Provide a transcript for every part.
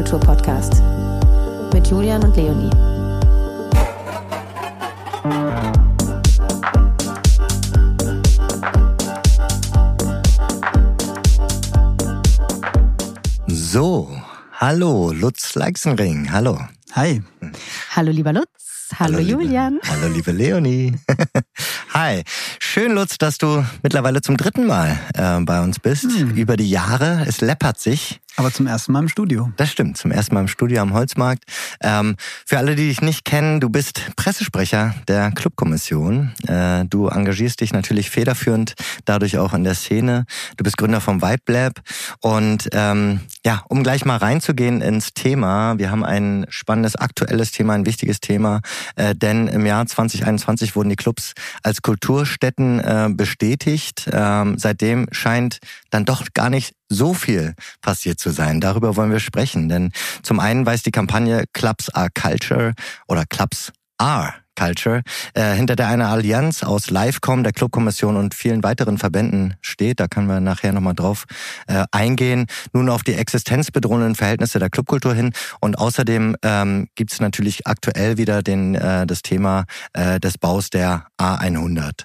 Feierkultur-Podcast mit Julian und Leonie. So, hallo, Lutz Leixenring, hallo. Hi. Hallo, lieber Lutz. Hallo, Hallo, liebe- Julian. Hallo, liebe Leonie. Hi. Schön, Lutz, dass du mittlerweile zum dritten Mal äh, bei uns bist. Hm. Über die Jahre. Es läppert sich. Aber zum ersten Mal im Studio. Das stimmt, zum ersten Mal im Studio am Holzmarkt. Ähm, für alle, die dich nicht kennen, du bist Pressesprecher der Clubkommission. Äh, du engagierst dich natürlich federführend dadurch auch in der Szene. Du bist Gründer vom Vibe Lab. Und ähm, ja, um gleich mal reinzugehen ins Thema, wir haben ein spannendes, aktuelles Thema, ein wichtiges Thema, äh, denn im Jahr 2021 wurden die Clubs als Kulturstätten äh, bestätigt. Ähm, seitdem scheint dann doch gar nicht so viel passiert zu sein. Darüber wollen wir sprechen, denn zum einen weist die Kampagne Clubs are Culture oder Clubs are Culture, äh, hinter der eine Allianz aus Livecom, der Clubkommission und vielen weiteren Verbänden steht. Da können wir nachher nochmal drauf äh, eingehen. Nun auf die existenzbedrohenden Verhältnisse der Clubkultur hin. Und außerdem ähm, gibt es natürlich aktuell wieder den, äh, das Thema äh, des Baus der A100.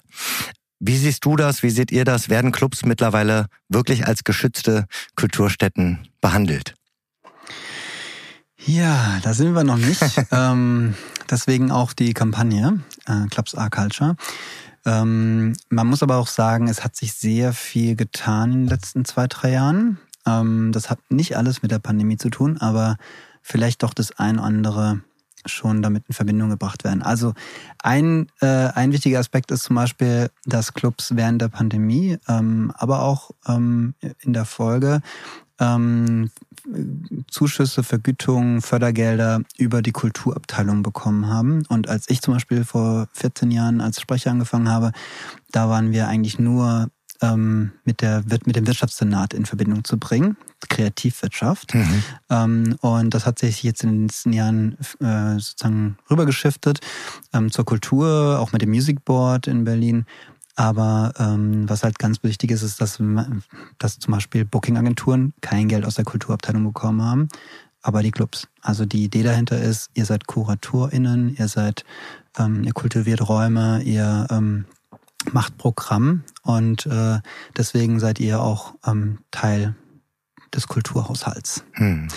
Wie siehst du das? Wie seht ihr das? Werden Clubs mittlerweile wirklich als geschützte Kulturstätten behandelt? Ja, da sind wir noch nicht. ähm, deswegen auch die Kampagne äh, Clubs Are Culture. Ähm, man muss aber auch sagen, es hat sich sehr viel getan in den letzten zwei, drei Jahren. Ähm, das hat nicht alles mit der Pandemie zu tun, aber vielleicht doch das ein oder andere schon damit in Verbindung gebracht werden. Also ein, äh, ein wichtiger Aspekt ist zum Beispiel, dass Clubs während der Pandemie, ähm, aber auch ähm, in der Folge ähm, Zuschüsse, Vergütungen, Fördergelder über die Kulturabteilung bekommen haben. Und als ich zum Beispiel vor 14 Jahren als Sprecher angefangen habe, da waren wir eigentlich nur ähm, mit, der, mit dem Wirtschaftssenat in Verbindung zu bringen, Kreativwirtschaft. Mhm. Ähm, und das hat sich jetzt in den letzten Jahren äh, sozusagen rübergeschiftet ähm, zur Kultur, auch mit dem Music Board in Berlin. Aber ähm, was halt ganz wichtig ist, ist, dass, dass zum Beispiel Booking-Agenturen kein Geld aus der Kulturabteilung bekommen haben, aber die Clubs. Also die Idee dahinter ist, ihr seid KuratorInnen, ihr seid, ähm, ihr kultiviert Räume, ihr ähm, macht Programm und äh, deswegen seid ihr auch ähm, Teil des Kulturhaushalts. Hm.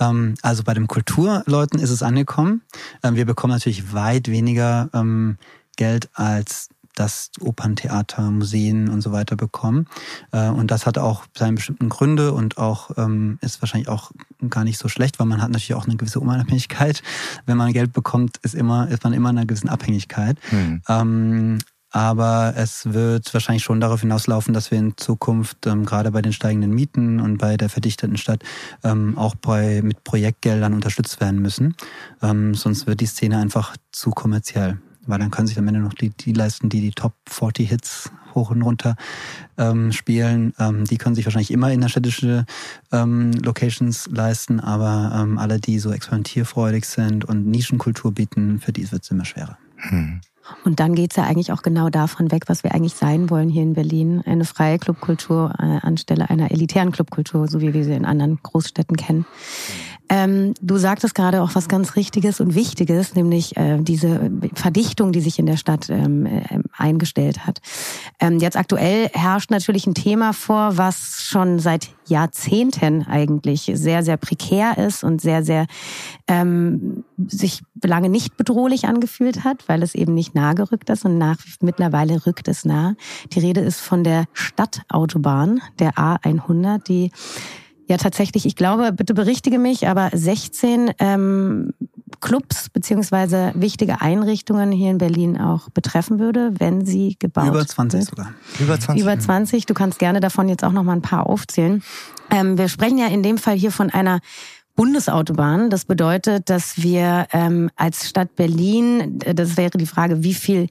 Ähm, also bei den Kulturleuten ist es angekommen. Ähm, wir bekommen natürlich weit weniger ähm, Geld als das Operntheater, Museen und so weiter bekommen. Äh, und das hat auch seine bestimmten Gründe und auch ist wahrscheinlich auch gar nicht so schlecht, weil man hat natürlich auch eine gewisse Unabhängigkeit. Wenn man Geld bekommt, ist immer ist man immer in einer gewissen Abhängigkeit. Hm. Aber es wird wahrscheinlich schon darauf hinauslaufen, dass wir in Zukunft ähm, gerade bei den steigenden Mieten und bei der verdichteten Stadt ähm, auch bei, mit Projektgeldern unterstützt werden müssen. Ähm, sonst wird die Szene einfach zu kommerziell. Weil dann können sich am Ende noch die, die leisten, die die Top 40 Hits hoch und runter ähm, spielen. Ähm, die können sich wahrscheinlich immer innerstädtische ähm, Locations leisten, aber ähm, alle, die so experimentierfreudig sind und Nischenkultur bieten, für die wird es immer schwerer. Hm. Und dann geht's ja eigentlich auch genau davon weg, was wir eigentlich sein wollen hier in Berlin. Eine freie Clubkultur äh, anstelle einer elitären Clubkultur, so wie wir sie in anderen Großstädten kennen. Ähm, du sagtest gerade auch was ganz Richtiges und Wichtiges, nämlich äh, diese Verdichtung, die sich in der Stadt ähm, äh, eingestellt hat. Ähm, jetzt aktuell herrscht natürlich ein Thema vor, was schon seit Jahrzehnten eigentlich sehr, sehr prekär ist und sehr, sehr ähm, sich lange nicht bedrohlich angefühlt hat, weil es eben nicht nah gerückt ist und nach, mittlerweile rückt es nah. Die Rede ist von der Stadtautobahn, der A100, die ja tatsächlich, ich glaube, bitte berichtige mich, aber 16 ähm, Clubs beziehungsweise wichtige Einrichtungen hier in Berlin auch betreffen würde, wenn sie gebaut Über 20 wird. sogar. Über 20. Über 20. Du kannst gerne davon jetzt auch noch mal ein paar aufzählen. Ähm, wir sprechen ja in dem Fall hier von einer Bundesautobahn. Das bedeutet, dass wir ähm, als Stadt Berlin, äh, das wäre die Frage, wie viel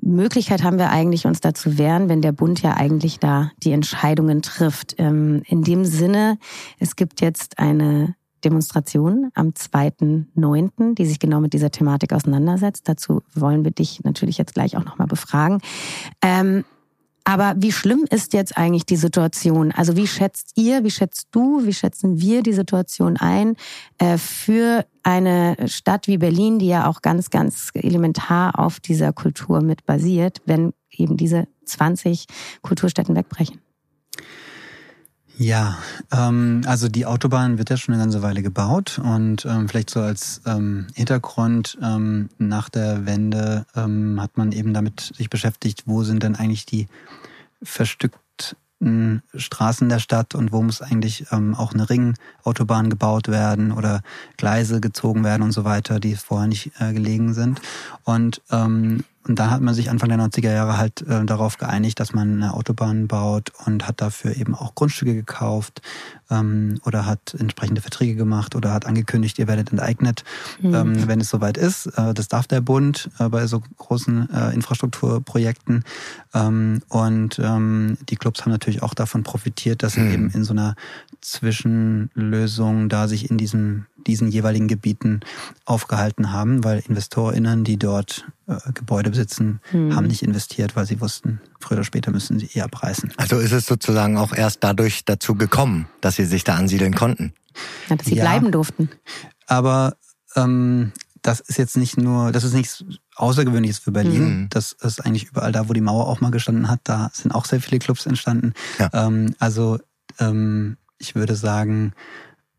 Möglichkeit haben wir eigentlich, uns da zu wehren, wenn der Bund ja eigentlich da die Entscheidungen trifft. Ähm, in dem Sinne, es gibt jetzt eine Demonstration am 2.9., die sich genau mit dieser Thematik auseinandersetzt. Dazu wollen wir dich natürlich jetzt gleich auch nochmal befragen. Ähm, Aber wie schlimm ist jetzt eigentlich die Situation? Also wie schätzt ihr, wie schätzt du, wie schätzen wir die Situation ein äh, für eine Stadt wie Berlin, die ja auch ganz, ganz elementar auf dieser Kultur mit basiert, wenn eben diese 20 Kulturstätten wegbrechen? Ja, ähm, also die Autobahn wird ja schon eine ganze Weile gebaut und ähm, vielleicht so als ähm, Hintergrund ähm, nach der Wende ähm, hat man eben damit sich beschäftigt, wo sind denn eigentlich die verstückten Straßen der Stadt und wo muss eigentlich ähm, auch eine Ringautobahn gebaut werden oder Gleise gezogen werden und so weiter, die vorher nicht äh, gelegen sind. Und ähm, und da hat man sich Anfang der 90er Jahre halt äh, darauf geeinigt, dass man eine Autobahn baut und hat dafür eben auch Grundstücke gekauft ähm, oder hat entsprechende Verträge gemacht oder hat angekündigt, ihr werdet enteignet, mhm. ähm, wenn es soweit ist. Äh, das darf der Bund äh, bei so großen äh, Infrastrukturprojekten. Ähm, und ähm, die Clubs haben natürlich auch davon profitiert, dass sie mhm. eben in so einer Zwischenlösung da sich in diesem, diesen jeweiligen Gebieten aufgehalten haben, weil InvestorInnen, die dort äh, Gebäude besitzen, hm. haben nicht investiert, weil sie wussten, früher oder später müssen sie eher abreißen. Also ist es sozusagen auch erst dadurch dazu gekommen, dass sie sich da ansiedeln konnten? Ja, dass sie ja, bleiben durften. Aber ähm, das ist jetzt nicht nur, das ist nichts Außergewöhnliches für Berlin. Mhm. Das ist eigentlich überall da, wo die Mauer auch mal gestanden hat. Da sind auch sehr viele Clubs entstanden. Ja. Ähm, also ähm, ich würde sagen,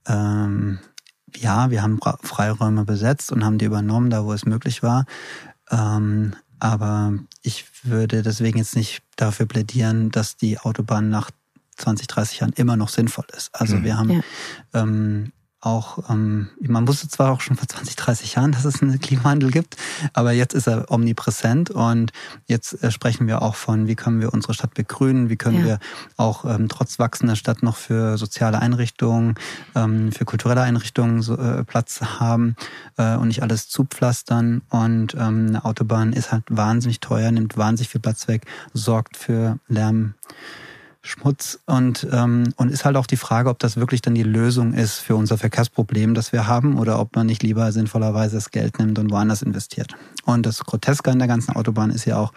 ähm, ja, wir haben Freiräume besetzt und haben die übernommen, da wo es möglich war. Ähm, aber ich würde deswegen jetzt nicht dafür plädieren, dass die Autobahn nach 20, 30 Jahren immer noch sinnvoll ist. Also mhm. wir haben ja. ähm, auch, ähm, man wusste zwar auch schon vor 20, 30 Jahren, dass es einen Klimawandel gibt, aber jetzt ist er omnipräsent und jetzt äh, sprechen wir auch von, wie können wir unsere Stadt begrünen, wie können ja. wir auch ähm, trotz wachsender Stadt noch für soziale Einrichtungen, ähm, für kulturelle Einrichtungen so, äh, Platz haben äh, und nicht alles zupflastern. Und ähm, eine Autobahn ist halt wahnsinnig teuer, nimmt wahnsinnig viel Platz weg, sorgt für Lärm. Schmutz und, ähm, und ist halt auch die Frage, ob das wirklich dann die Lösung ist für unser Verkehrsproblem, das wir haben, oder ob man nicht lieber sinnvollerweise das Geld nimmt und woanders investiert. Und das Groteske an der ganzen Autobahn ist ja auch,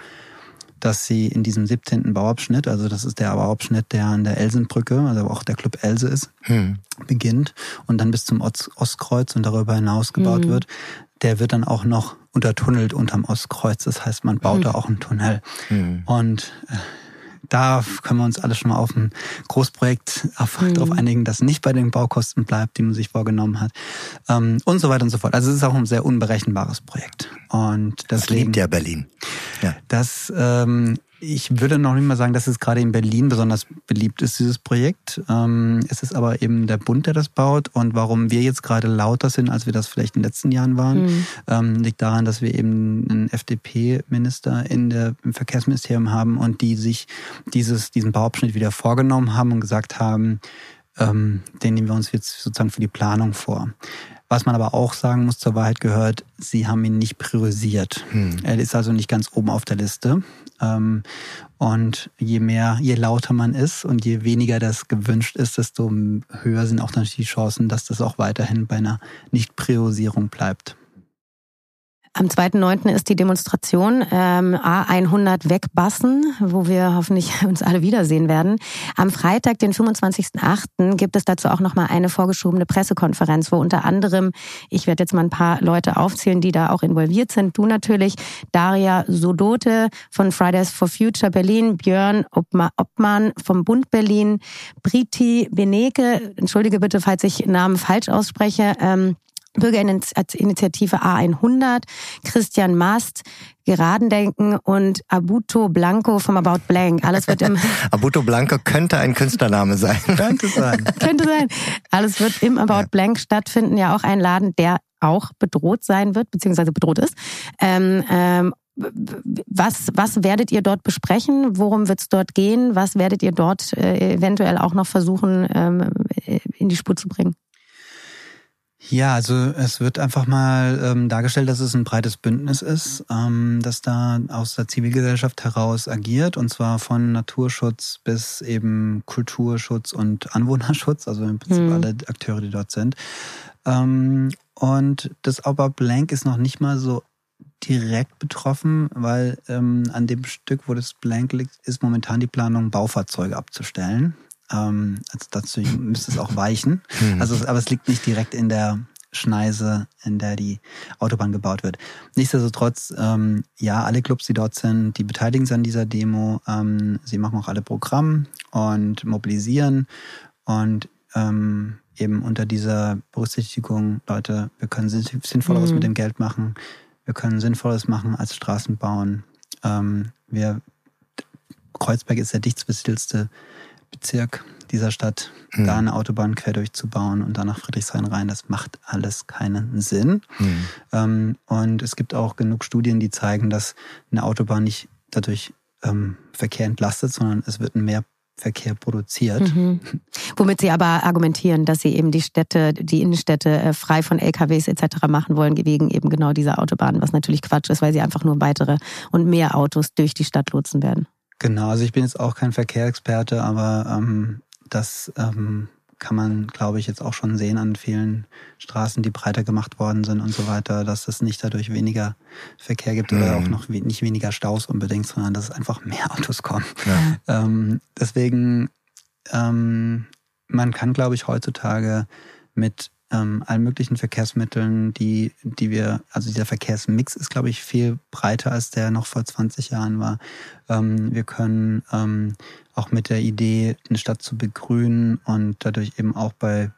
dass sie in diesem 17. Bauabschnitt, also das ist der Bauabschnitt, der an der Elsenbrücke, also auch der Club Else ist, hm. beginnt und dann bis zum Ostkreuz und darüber hinaus gebaut hm. wird, der wird dann auch noch untertunnelt unterm Ostkreuz. Das heißt, man baut hm. da auch einen Tunnel. Hm. Und äh, da können wir uns alle schon mal auf ein Großprojekt mhm. darauf einigen, das nicht bei den Baukosten bleibt, die man sich vorgenommen hat. Ähm, und so weiter und so fort. Also es ist auch ein sehr unberechenbares Projekt. Und deswegen, das liebt ja Berlin. Ja. Das ähm, ich würde noch nicht mal sagen, dass es gerade in Berlin besonders beliebt ist, dieses Projekt. Ähm, es ist aber eben der Bund, der das baut. Und warum wir jetzt gerade lauter sind, als wir das vielleicht in den letzten Jahren waren, mhm. Liegt daran, dass wir eben einen FDP-Minister in der, im Verkehrsministerium haben und die sich dieses, diesen Bauabschnitt wieder vorgenommen haben und gesagt haben, ähm, den nehmen wir uns jetzt sozusagen für die Planung vor. Was man aber auch sagen muss, zur Wahrheit gehört, sie haben ihn nicht priorisiert. Hm. Er ist also nicht ganz oben auf der Liste. Ähm, und je mehr, je lauter man ist und je weniger das gewünscht ist, desto höher sind auch natürlich die Chancen, dass das auch weiterhin bei einer Nicht-Priorisierung bleibt. Am 2.9. ist die Demonstration ähm, A100 wegbassen, wo wir hoffentlich uns alle wiedersehen werden. Am Freitag, den 25.8., gibt es dazu auch nochmal eine vorgeschobene Pressekonferenz, wo unter anderem, ich werde jetzt mal ein paar Leute aufzählen, die da auch involviert sind. Du natürlich, Daria Sodote von Fridays for Future Berlin, Björn Obmann vom Bund Berlin, Briti Beneke, entschuldige bitte, falls ich Namen falsch ausspreche, ähm, Bürgerinitiative A100, Christian Mast, Geradendenken und Abuto Blanco vom About Blank. Alles wird im Abuto Blanco könnte ein Künstlername sein. könnte sein. könnte sein. Alles wird im About ja. Blank stattfinden. Ja, auch ein Laden, der auch bedroht sein wird, beziehungsweise bedroht ist. Ähm, ähm, was, was werdet ihr dort besprechen? Worum wird es dort gehen? Was werdet ihr dort äh, eventuell auch noch versuchen, ähm, in die Spur zu bringen? Ja, also es wird einfach mal ähm, dargestellt, dass es ein breites Bündnis ist, ähm, das da aus der Zivilgesellschaft heraus agiert, und zwar von Naturschutz bis eben Kulturschutz und Anwohnerschutz, also im Prinzip hm. alle Akteure, die dort sind. Ähm, und das aber Blank ist noch nicht mal so direkt betroffen, weil ähm, an dem Stück, wo das blank liegt, ist momentan die Planung, Baufahrzeuge abzustellen. Ähm, also dazu müsste es auch weichen. Mhm. Also, aber es liegt nicht direkt in der Schneise, in der die Autobahn gebaut wird. Nichtsdestotrotz, ähm, ja, alle Clubs, die dort sind, die beteiligen sich an dieser Demo. Ähm, sie machen auch alle Programm und mobilisieren und ähm, eben unter dieser Berücksichtigung, Leute, wir können Sinnvolleres mhm. mit dem Geld machen, wir können Sinnvolles machen als Straßen bauen. Ähm, wir, Kreuzberg ist der dichtbesiedelste Bezirk dieser Stadt, mhm. da eine Autobahn quer durchzubauen und dann nach Friedrichshain rein, das macht alles keinen Sinn. Mhm. Ähm, und es gibt auch genug Studien, die zeigen, dass eine Autobahn nicht dadurch ähm, Verkehr entlastet, sondern es wird mehr Verkehr produziert. Mhm. Womit Sie aber argumentieren, dass Sie eben die Städte, die Innenstädte äh, frei von LKWs etc. machen wollen, wegen eben genau dieser Autobahn, was natürlich Quatsch ist, weil sie einfach nur weitere und mehr Autos durch die Stadt lotsen werden. Genau, also ich bin jetzt auch kein Verkehrsexperte, aber ähm, das ähm, kann man, glaube ich, jetzt auch schon sehen an vielen Straßen, die breiter gemacht worden sind und so weiter, dass es nicht dadurch weniger Verkehr gibt mhm. oder auch noch nicht weniger Staus unbedingt, sondern dass es einfach mehr Autos kommen. Ja. Ähm, deswegen, ähm, man kann, glaube ich, heutzutage mit ähm, allen möglichen Verkehrsmitteln, die, die wir, also dieser Verkehrsmix ist, glaube ich, viel breiter, als der noch vor 20 Jahren war. Ähm, wir können ähm, auch mit der Idee, eine Stadt zu begrünen und dadurch eben auch bei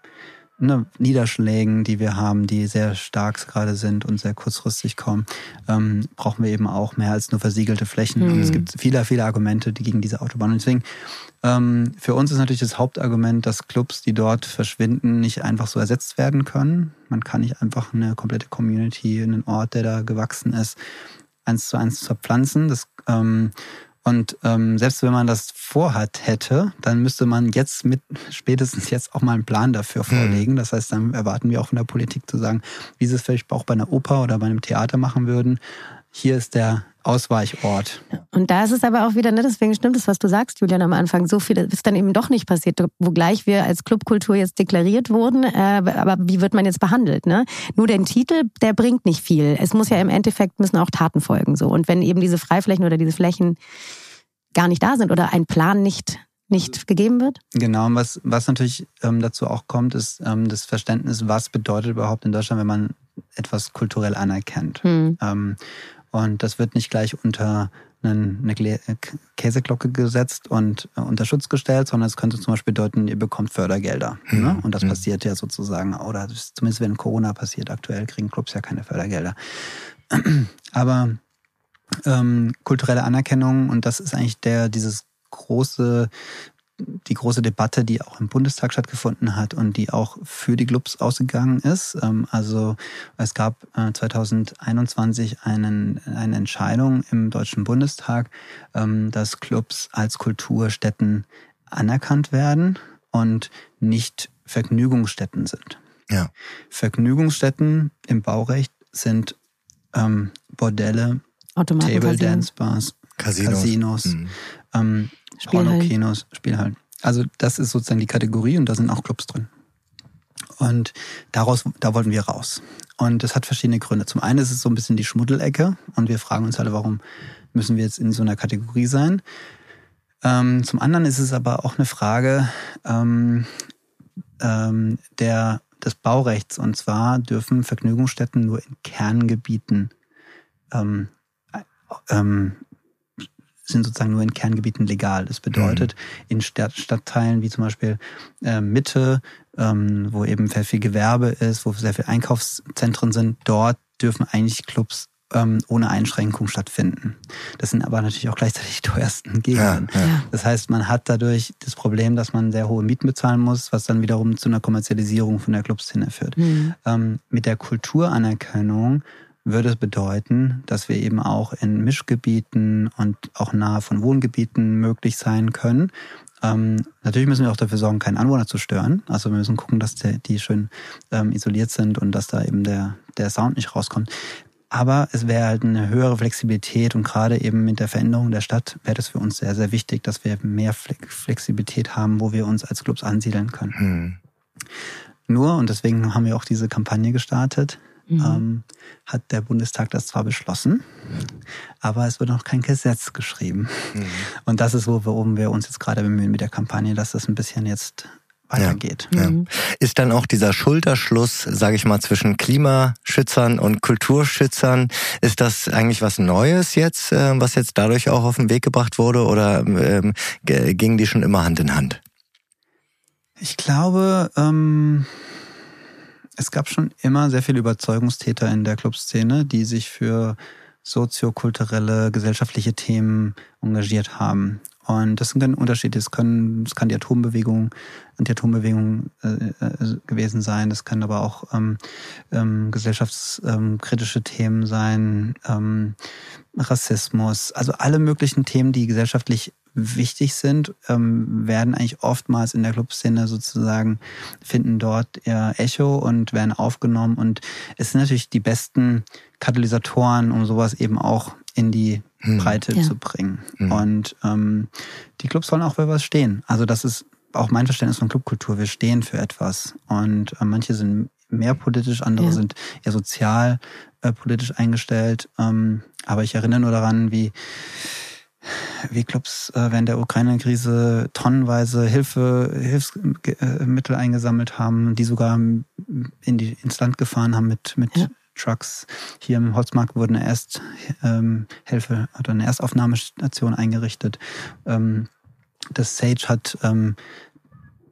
ne, Niederschlägen, die wir haben, die sehr stark gerade sind und sehr kurzfristig kommen, ähm, brauchen wir eben auch mehr als nur versiegelte Flächen. Mhm. Und es mhm. gibt viele, viele Argumente die gegen diese Autobahn. Und deswegen, ähm, für uns ist natürlich das Hauptargument, dass Clubs, die dort verschwinden, nicht einfach so ersetzt werden können. Man kann nicht einfach eine komplette Community, einen Ort, der da gewachsen ist, eins zu eins verpflanzen. Das ähm, und ähm, selbst wenn man das vorhat hätte, dann müsste man jetzt mit spätestens jetzt auch mal einen Plan dafür mhm. vorlegen. Das heißt, dann erwarten wir auch von der Politik zu sagen, wie sie es vielleicht auch bei einer Oper oder bei einem Theater machen würden. Hier ist der Ausweichort. Und da ist es aber auch wieder, ne, deswegen stimmt es, was du sagst, Julian, am Anfang. So viel ist dann eben doch nicht passiert, wogleich wir als Clubkultur jetzt deklariert wurden. Äh, aber wie wird man jetzt behandelt? Ne? Nur den Titel, der bringt nicht viel. Es muss ja im Endeffekt müssen auch Taten folgen. So. Und wenn eben diese Freiflächen oder diese Flächen gar nicht da sind oder ein Plan nicht nicht gegeben wird? Genau, und was, was natürlich ähm, dazu auch kommt, ist ähm, das Verständnis, was bedeutet überhaupt in Deutschland, wenn man etwas kulturell anerkennt. Hm. Ähm, und das wird nicht gleich unter eine Käseglocke gesetzt und äh, unter Schutz gestellt, sondern es könnte zum Beispiel bedeuten, ihr bekommt Fördergelder. Mhm. Ne? Und das mhm. passiert ja sozusagen, oder zumindest wenn Corona passiert, aktuell kriegen Clubs ja keine Fördergelder. Aber ähm, kulturelle Anerkennung, und das ist eigentlich der, dieses große die große Debatte, die auch im Bundestag stattgefunden hat und die auch für die Clubs ausgegangen ist. Ähm, also es gab 2021 äh, einen, eine Entscheidung im Deutschen Bundestag, ähm, dass Clubs als Kulturstätten anerkannt werden und nicht Vergnügungsstätten sind. Ja. Vergnügungsstätten im Baurecht sind ähm, Bordelle, Table Dance Bars, Casinos, Casinos mhm. ähm, Porno-Kinos, Spielhallen. Also das ist sozusagen die Kategorie und da sind auch Clubs drin. Und daraus, da wollten wir raus. Und das hat verschiedene Gründe. Zum einen ist es so ein bisschen die Schmuddelecke und wir fragen uns alle, warum müssen wir jetzt in so einer Kategorie sein? Ähm, zum anderen ist es aber auch eine Frage ähm, ähm, der, des Baurechts. Und zwar dürfen Vergnügungsstätten nur in Kerngebieten ähm, ähm, sind sozusagen nur in Kerngebieten legal. Das bedeutet, mhm. in Stadt, Stadtteilen wie zum Beispiel äh, Mitte, ähm, wo eben sehr viel Gewerbe ist, wo sehr viele Einkaufszentren sind, dort dürfen eigentlich Clubs ähm, ohne Einschränkung stattfinden. Das sind aber natürlich auch gleichzeitig die teuersten Gegenden. Ja, ja. Das heißt, man hat dadurch das Problem, dass man sehr hohe Mieten bezahlen muss, was dann wiederum zu einer Kommerzialisierung von der Clubszene führt. Mhm. Ähm, mit der Kulturanerkennung würde es bedeuten, dass wir eben auch in Mischgebieten und auch nahe von Wohngebieten möglich sein können. Ähm, natürlich müssen wir auch dafür sorgen, keinen Anwohner zu stören. Also wir müssen gucken, dass der, die schön ähm, isoliert sind und dass da eben der, der Sound nicht rauskommt. Aber es wäre halt eine höhere Flexibilität und gerade eben mit der Veränderung der Stadt wäre das für uns sehr, sehr wichtig, dass wir mehr Flexibilität haben, wo wir uns als Clubs ansiedeln können. Hm. Nur, und deswegen haben wir auch diese Kampagne gestartet, mhm. ähm, hat der Bundestag das zwar beschlossen, aber es wird noch kein Gesetz geschrieben. Mhm. Und das ist, worum wir uns jetzt gerade bemühen mit der Kampagne, dass das ein bisschen jetzt weitergeht. Ja, ja. Mhm. Ist dann auch dieser Schulterschluss, sage ich mal, zwischen Klimaschützern und Kulturschützern, ist das eigentlich was Neues jetzt, äh, was jetzt dadurch auch auf den Weg gebracht wurde oder ähm, gingen die schon immer Hand in Hand? Ich glaube, ähm, es gab schon immer sehr viele Überzeugungstäter in der Clubszene, die sich für soziokulturelle, gesellschaftliche Themen engagiert haben. Und das sind dann Unterschiede. Es können, es kann die Atombewegung, Anti-Atombewegung äh, äh, gewesen sein. Das können aber auch ähm, ähm, gesellschaftskritische Themen sein, ähm, Rassismus, also alle möglichen Themen, die gesellschaftlich wichtig sind, ähm, werden eigentlich oftmals in der Clubszene sozusagen, finden dort ihr Echo und werden aufgenommen. Und es sind natürlich die besten Katalysatoren, um sowas eben auch in die hm. Breite ja. zu bringen. Hm. Und ähm, die Clubs sollen auch für was stehen. Also das ist auch mein Verständnis von Clubkultur. Wir stehen für etwas. Und äh, manche sind mehr politisch, andere ja. sind eher sozial äh, politisch eingestellt. Ähm, aber ich erinnere nur daran, wie wie Clubs äh, während der Ukraine-Krise tonnenweise Hilfe, Hilfsmittel eingesammelt haben, die sogar in die, ins Land gefahren haben mit, mit ja. Trucks. Hier im Holzmarkt wurde eine Ersthilfe ähm, oder eine Erstaufnahmestation eingerichtet. Ähm, das Sage hat ähm,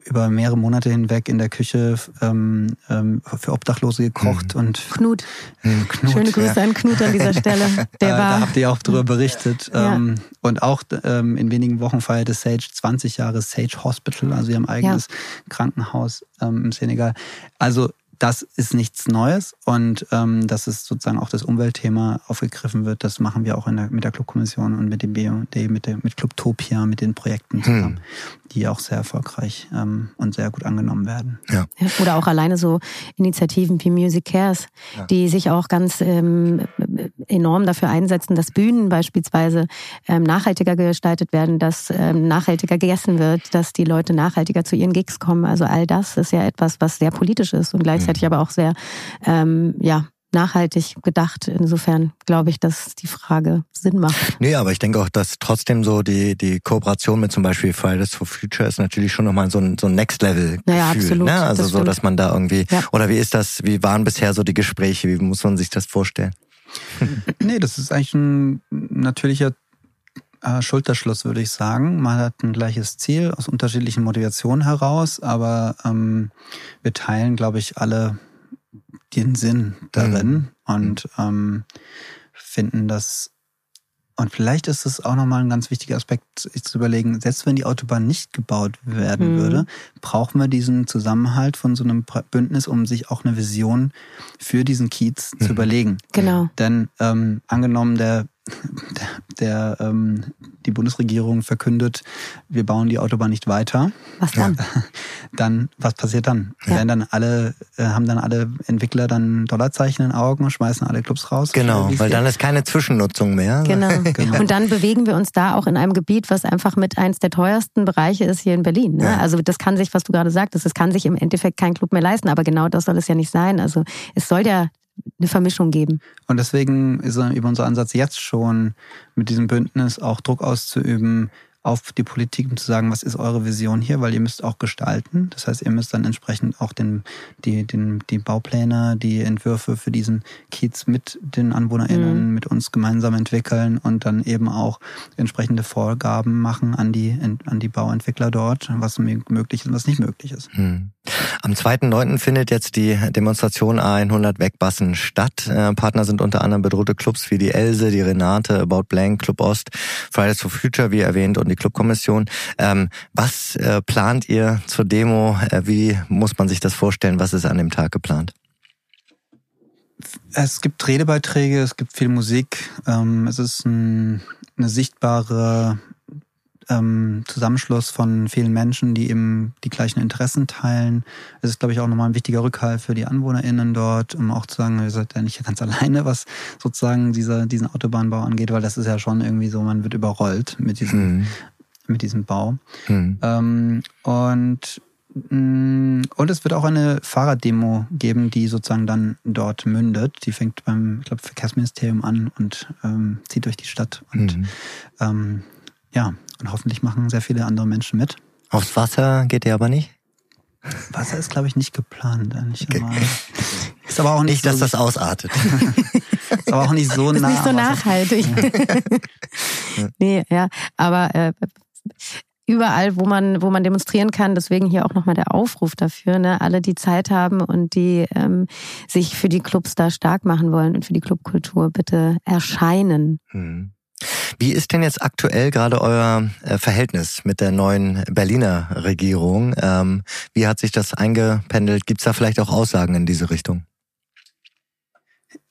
über mehrere Monate hinweg in der Küche ähm, ähm, für Obdachlose gekocht mhm. und Knut. Knut. Schöne Grüße ja. an Knut an dieser Stelle. Der war, da habt ihr auch drüber berichtet. Ja. Ähm, und auch ähm, in wenigen Wochen feierte Sage 20 Jahre Sage Hospital, also ihr eigenes ja. Krankenhaus ähm, im Senegal. Also das ist nichts Neues und ähm, dass es sozusagen auch das Umweltthema aufgegriffen wird, das machen wir auch in der, mit der Clubkommission und mit dem BOD, mit, der, mit Clubtopia, mit den Projekten zusammen. Hm die auch sehr erfolgreich ähm, und sehr gut angenommen werden. Ja. Oder auch alleine so Initiativen wie Music Cares, ja. die sich auch ganz ähm, enorm dafür einsetzen, dass Bühnen beispielsweise ähm, nachhaltiger gestaltet werden, dass ähm, nachhaltiger gegessen wird, dass die Leute nachhaltiger zu ihren Gigs kommen. Also all das ist ja etwas, was sehr politisch ist und gleichzeitig mhm. aber auch sehr ähm, ja nachhaltig gedacht. Insofern glaube ich, dass die Frage Sinn macht. Nee, aber ich denke auch, dass trotzdem so die, die Kooperation mit zum Beispiel Fridays for Future ist natürlich schon nochmal so ein, so ein Next-Level-Gefühl. Naja, absolut. Ne? Also das so, dass man da irgendwie, ja. oder wie ist das, wie waren bisher so die Gespräche, wie muss man sich das vorstellen? nee, das ist eigentlich ein natürlicher äh, Schulterschluss, würde ich sagen. Man hat ein gleiches Ziel aus unterschiedlichen Motivationen heraus, aber ähm, wir teilen, glaube ich, alle den Sinn darin mhm. und ähm, finden das und vielleicht ist es auch nochmal ein ganz wichtiger Aspekt, sich zu überlegen, selbst wenn die Autobahn nicht gebaut werden mhm. würde, brauchen wir diesen Zusammenhalt von so einem Bündnis, um sich auch eine Vision für diesen Kiez mhm. zu überlegen. Genau. Denn ähm, angenommen, der der, der ähm, die Bundesregierung verkündet, wir bauen die Autobahn nicht weiter. Was dann? Dann, was passiert dann? Ja. Werden dann alle, äh, haben dann alle Entwickler dann Dollarzeichen in den Augen und schmeißen alle Clubs raus? Genau, weil dann ist keine Zwischennutzung mehr. Genau. genau. Und dann bewegen wir uns da auch in einem Gebiet, was einfach mit eins der teuersten Bereiche ist hier in Berlin. Ne? Ja. Also das kann sich, was du gerade sagtest, das kann sich im Endeffekt kein Club mehr leisten, aber genau das soll es ja nicht sein. Also es soll ja eine Vermischung geben. Und deswegen ist eben unser Ansatz jetzt schon mit diesem Bündnis auch Druck auszuüben, auf die Politik, um zu sagen, was ist eure Vision hier, weil ihr müsst auch gestalten. Das heißt, ihr müsst dann entsprechend auch den, die, den, die Baupläne, die Entwürfe für diesen Kiez mit den AnwohnerInnen, mhm. mit uns gemeinsam entwickeln und dann eben auch entsprechende Vorgaben machen an die, an die Bauentwickler dort, was möglich ist und was nicht möglich ist. Mhm. Am 2.9. findet jetzt die Demonstration A100 Wegbassen statt. Äh, Partner sind unter anderem bedrohte Clubs wie die Else, die Renate, About Blank, Club Ost, Fridays for Future, wie erwähnt, und die Clubkommission. Ähm, was äh, plant ihr zur Demo? Äh, wie muss man sich das vorstellen? Was ist an dem Tag geplant? Es gibt Redebeiträge, es gibt viel Musik. Ähm, es ist ein, eine sichtbare ähm, Zusammenschluss von vielen Menschen, die eben die gleichen Interessen teilen. Es ist, glaube ich, auch nochmal ein wichtiger Rückhalt für die AnwohnerInnen dort, um auch zu sagen, ihr seid ja nicht ganz alleine, was sozusagen dieser, diesen Autobahnbau angeht, weil das ist ja schon irgendwie so, man wird überrollt mit diesem, mhm. mit diesem Bau. Mhm. Ähm, und Mm, und es wird auch eine Fahrraddemo geben, die sozusagen dann dort mündet. Die fängt beim, ich glaube, Verkehrsministerium an und ähm, zieht durch die Stadt. Und mhm. ähm, ja, und hoffentlich machen sehr viele andere Menschen mit. Aufs Wasser geht ihr aber nicht? Wasser ist, glaube ich, nicht geplant. Nicht okay. Ist aber auch nicht, nicht so dass das ausartet. ist aber auch nicht so ist nah. Ist nicht so nachhaltig. nee, ja, aber äh, überall, wo man, wo man demonstrieren kann. Deswegen hier auch nochmal der Aufruf dafür. Ne? Alle, die Zeit haben und die ähm, sich für die Clubs da stark machen wollen und für die Clubkultur, bitte erscheinen. Hm. Wie ist denn jetzt aktuell gerade euer äh, Verhältnis mit der neuen Berliner Regierung? Ähm, wie hat sich das eingependelt? Gibt es da vielleicht auch Aussagen in diese Richtung?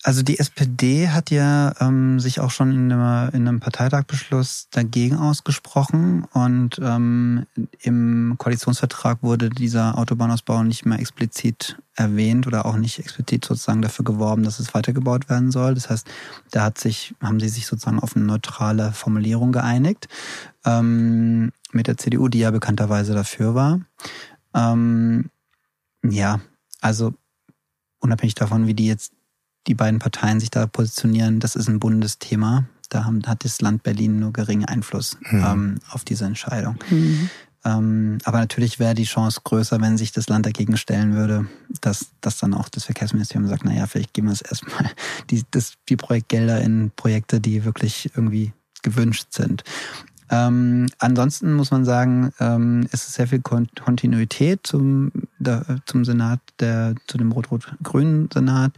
Also die SPD hat ja ähm, sich auch schon in, einem, in einem Parteitagbeschluss dagegen ausgesprochen und ähm, im Koalitionsvertrag wurde dieser Autobahnausbau nicht mehr explizit erwähnt oder auch nicht explizit sozusagen dafür geworben, dass es weitergebaut werden soll. Das heißt, da hat sich, haben sie sich sozusagen auf eine neutrale Formulierung geeinigt ähm, mit der CDU, die ja bekannterweise dafür war. Ähm, ja, also unabhängig davon, wie die jetzt die beiden Parteien sich da positionieren, das ist ein Bundesthema. Da haben, hat das Land Berlin nur geringen Einfluss mhm. ähm, auf diese Entscheidung. Mhm. Ähm, aber natürlich wäre die Chance größer, wenn sich das Land dagegen stellen würde, dass, dass dann auch das Verkehrsministerium sagt, naja, vielleicht geben wir es erstmal die, das, die Projektgelder in Projekte, die wirklich irgendwie gewünscht sind. Ähm, ansonsten muss man sagen, ähm, ist es sehr viel Kontinuität zum, der, zum Senat, der, zu dem rot-rot-grünen Senat.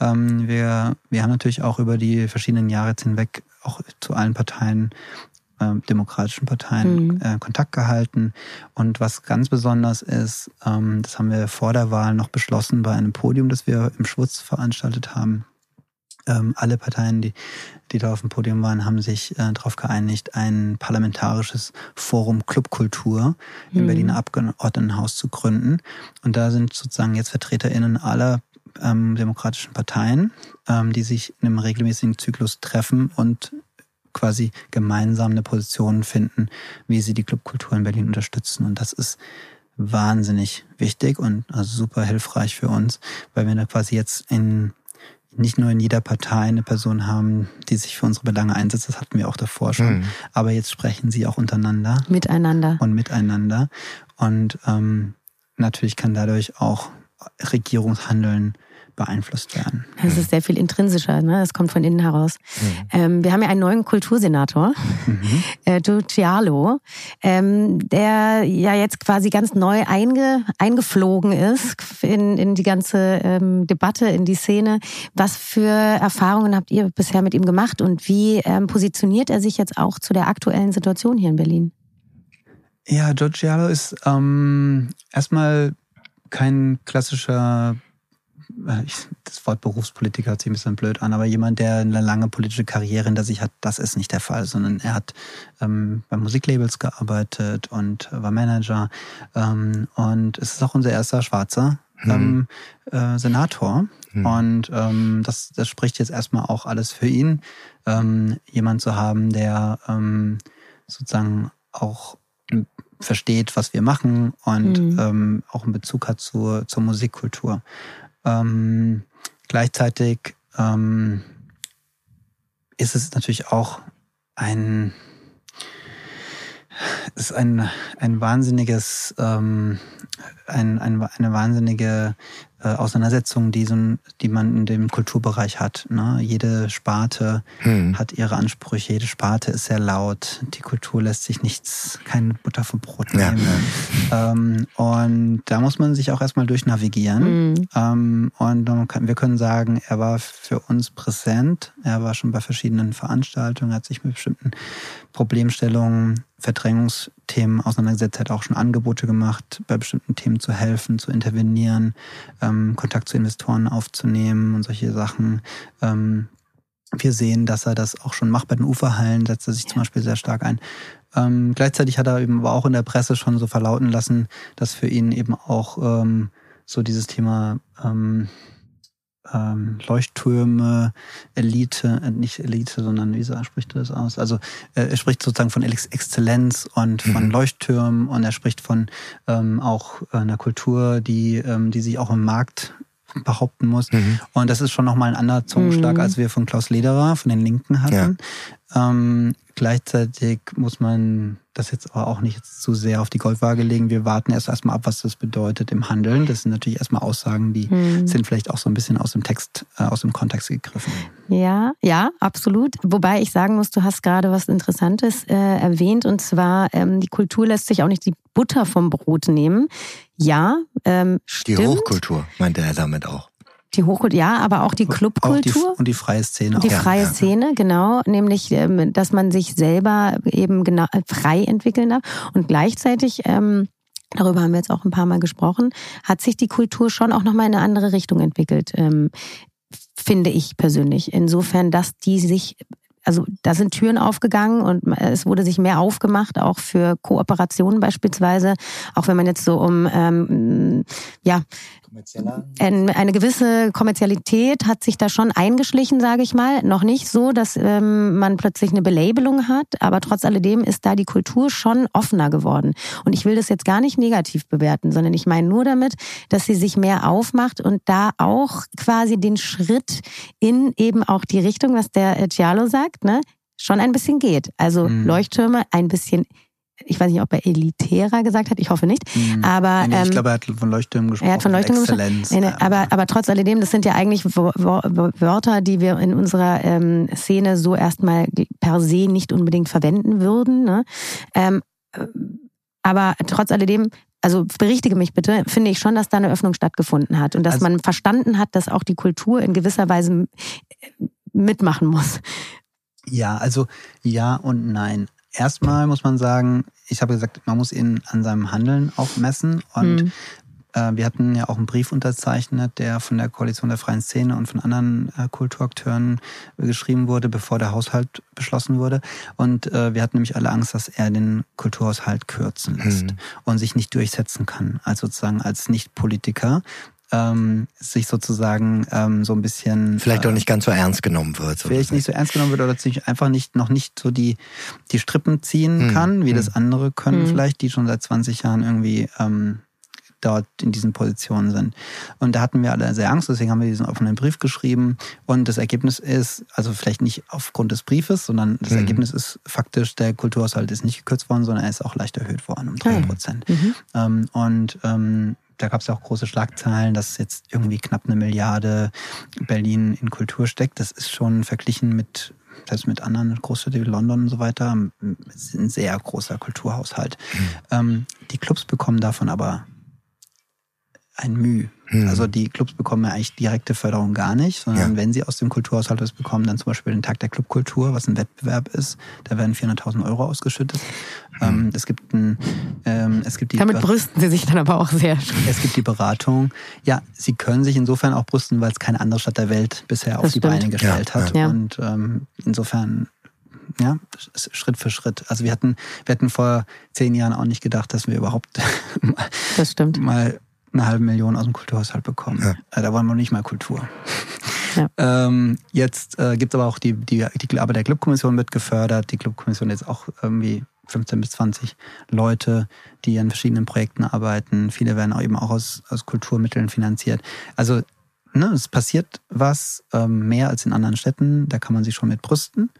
Ähm, wir, wir haben natürlich auch über die verschiedenen Jahre hinweg auch zu allen Parteien äh, demokratischen Parteien mhm. äh, Kontakt gehalten. Und was ganz besonders ist, ähm, das haben wir vor der Wahl noch beschlossen bei einem Podium, das wir im Schwutz veranstaltet haben ähm, alle Parteien, die, die da auf dem Podium waren, haben sich äh, darauf geeinigt, ein parlamentarisches Forum Clubkultur im mhm. Berliner Abgeordnetenhaus zu gründen. Und da sind sozusagen jetzt VertreterInnen aller ähm, demokratischen Parteien, ähm, die sich in einem regelmäßigen Zyklus treffen und quasi gemeinsam eine Position finden, wie sie die Clubkultur in Berlin unterstützen. Und das ist wahnsinnig wichtig und also super hilfreich für uns, weil wir da quasi jetzt in nicht nur in jeder Partei eine Person haben, die sich für unsere Belange einsetzt. Das hatten wir auch davor schon. Mhm. Aber jetzt sprechen sie auch untereinander. Miteinander. Und miteinander. Und ähm, natürlich kann dadurch auch Regierungshandeln beeinflusst werden. Es ist sehr viel intrinsischer, ne? Es kommt von innen heraus. Mhm. Ähm, wir haben ja einen neuen Kultursenator, mhm. äh, Giugialo, ähm, der ja jetzt quasi ganz neu einge, eingeflogen ist in, in die ganze ähm, Debatte, in die Szene. Was für Erfahrungen habt ihr bisher mit ihm gemacht und wie ähm, positioniert er sich jetzt auch zu der aktuellen Situation hier in Berlin? Ja, Giorgialo ist ähm, erstmal kein klassischer das Wort Berufspolitiker hört sich ein bisschen blöd an, aber jemand, der eine lange politische Karriere hinter sich hat, das ist nicht der Fall, sondern er hat ähm, bei Musiklabels gearbeitet und war Manager. Ähm, und es ist auch unser erster schwarzer mhm. ähm, äh, Senator. Mhm. Und ähm, das, das spricht jetzt erstmal auch alles für ihn, ähm, jemand zu haben, der ähm, sozusagen auch versteht, was wir machen und mhm. ähm, auch einen Bezug hat zur, zur Musikkultur. Ähm, gleichzeitig ähm, ist es natürlich auch ein, ist ein, ein wahnsinniges, ähm, ein, ein, eine wahnsinnige äh, Auseinandersetzungen, die, so, die man in dem Kulturbereich hat. Ne? Jede Sparte hm. hat ihre Ansprüche, jede Sparte ist sehr laut. Die Kultur lässt sich nichts, keine Butter vom Brot nehmen. Ja. Ähm, und da muss man sich auch erstmal durchnavigieren. Mhm. Ähm, und kann, wir können sagen, er war für uns präsent. Er war schon bei verschiedenen Veranstaltungen, hat sich mit bestimmten Problemstellungen Verdrängungsthemen auseinandergesetzt, hat auch schon Angebote gemacht, bei bestimmten Themen zu helfen, zu intervenieren, ähm, Kontakt zu Investoren aufzunehmen und solche Sachen. Ähm, wir sehen, dass er das auch schon macht bei den Uferhallen, setzt er sich zum Beispiel sehr stark ein. Ähm, gleichzeitig hat er eben aber auch in der Presse schon so verlauten lassen, dass für ihn eben auch ähm, so dieses Thema ähm, ähm, Leuchttürme, Elite, äh, nicht Elite, sondern wie spricht er das aus? Also äh, er spricht sozusagen von Exzellenz und von mhm. Leuchttürmen und er spricht von ähm, auch einer Kultur, die, ähm, die sich auch im Markt behaupten muss. Mhm. Und das ist schon nochmal ein anderer Zungenschlag, mhm. als wir von Klaus Lederer, von den Linken hatten. Ähm, gleichzeitig muss man das jetzt aber auch nicht zu sehr auf die Goldwaage legen. Wir warten erst erstmal ab, was das bedeutet im Handeln. Das sind natürlich erstmal Aussagen, die mhm. sind vielleicht auch so ein bisschen aus dem Text, äh, aus dem Kontext gegriffen. Ja, ja, absolut. Wobei ich sagen muss, du hast gerade was Interessantes äh, erwähnt und zwar ähm, die Kultur lässt sich auch nicht die Butter vom Brot nehmen. Ja, ähm, stimmt. Die Hochkultur meinte er damit auch. Die Hochkultur, ja, aber auch die Clubkultur. Und die freie Szene. Die freie ja. Szene, genau. Nämlich, ähm, dass man sich selber eben genau frei entwickeln darf. Und gleichzeitig, ähm, darüber haben wir jetzt auch ein paar Mal gesprochen, hat sich die Kultur schon auch nochmal in eine andere Richtung entwickelt. Ähm, finde ich persönlich. Insofern, dass die sich also da sind Türen aufgegangen und es wurde sich mehr aufgemacht, auch für Kooperationen beispielsweise. Auch wenn man jetzt so um ähm, ja eine gewisse Kommerzialität hat sich da schon eingeschlichen, sage ich mal. Noch nicht so, dass ähm, man plötzlich eine Belabelung hat, aber trotz alledem ist da die Kultur schon offener geworden. Und ich will das jetzt gar nicht negativ bewerten, sondern ich meine nur damit, dass sie sich mehr aufmacht und da auch quasi den Schritt in eben auch die Richtung, was der Cialo sagt, ne, schon ein bisschen geht. Also mhm. Leuchttürme ein bisschen ich weiß nicht, ob er elitärer gesagt hat, ich hoffe nicht. Mhm. Aber nee, ich ähm, glaube, er hat von Leuchttürmen gesprochen. Er hat von Leuchttürmen gesprochen. Nee, nee, aber, aber trotz alledem, das sind ja eigentlich Wörter, die wir in unserer ähm, Szene so erstmal per se nicht unbedingt verwenden würden. Ne? Ähm, aber trotz alledem also berichtige mich bitte, finde ich schon, dass da eine Öffnung stattgefunden hat und dass also, man verstanden hat, dass auch die Kultur in gewisser Weise mitmachen muss. Ja, also ja und nein erstmal muss man sagen, ich habe gesagt, man muss ihn an seinem Handeln auch messen. Und mhm. äh, wir hatten ja auch einen Brief unterzeichnet, der von der Koalition der freien Szene und von anderen äh, Kulturakteuren geschrieben wurde, bevor der Haushalt beschlossen wurde. Und äh, wir hatten nämlich alle Angst, dass er den Kulturhaushalt kürzen lässt mhm. und sich nicht durchsetzen kann, als sozusagen als Nicht-Politiker ähm, sich sozusagen ähm, so ein bisschen vielleicht äh, auch nicht ganz so ernst genommen wird. Vielleicht nicht so ernst genommen wird oder sich einfach nicht noch nicht so die die Strippen ziehen hm. kann, wie hm. das andere können hm. vielleicht, die schon seit 20 Jahren irgendwie ähm, dort in diesen Positionen sind. Und da hatten wir alle sehr Angst, deswegen haben wir diesen offenen Brief geschrieben. Und das Ergebnis ist, also vielleicht nicht aufgrund des Briefes, sondern das mhm. Ergebnis ist faktisch, der Kulturhaushalt ist nicht gekürzt worden, sondern er ist auch leicht erhöht worden um drei Prozent. Mhm. Ähm, und ähm, da gab es ja auch große Schlagzeilen, dass jetzt irgendwie knapp eine Milliarde Berlin in Kultur steckt. Das ist schon verglichen mit selbst mit anderen Großstädten wie London und so weiter, ein sehr großer Kulturhaushalt. Mhm. Ähm, die Clubs bekommen davon aber ein Mühe. Hm. Also die Clubs bekommen ja eigentlich direkte Förderung gar nicht, sondern ja. wenn sie aus dem Kulturhaushalt was bekommen, dann zum Beispiel den Tag der Clubkultur, was ein Wettbewerb ist, da werden 400.000 Euro ausgeschüttet. Hm. Ähm, es gibt ein, ähm, es gibt die Damit brüsten sie sich dann aber auch sehr. Es gibt die Beratung. Ja, sie können sich insofern auch brüsten, weil es keine andere Stadt der Welt bisher das auf stimmt. die Beine gestellt ja. hat. Ja. Und ähm, insofern ja, Schritt für Schritt. Also wir hatten, wir hatten vor zehn Jahren auch nicht gedacht, dass wir überhaupt das stimmt. mal eine halbe Million aus dem Kulturhaushalt bekommen. Ja. Äh, da wollen wir nicht mal Kultur. Ja. Ähm, jetzt äh, gibt es aber auch die, die, die Arbeit der Clubkommission wird gefördert. Die Clubkommission jetzt auch irgendwie 15 bis 20 Leute, die an verschiedenen Projekten arbeiten. Viele werden auch eben auch aus, aus Kulturmitteln finanziert. Also ne, es passiert was ähm, mehr als in anderen Städten. Da kann man sich schon mit brüsten.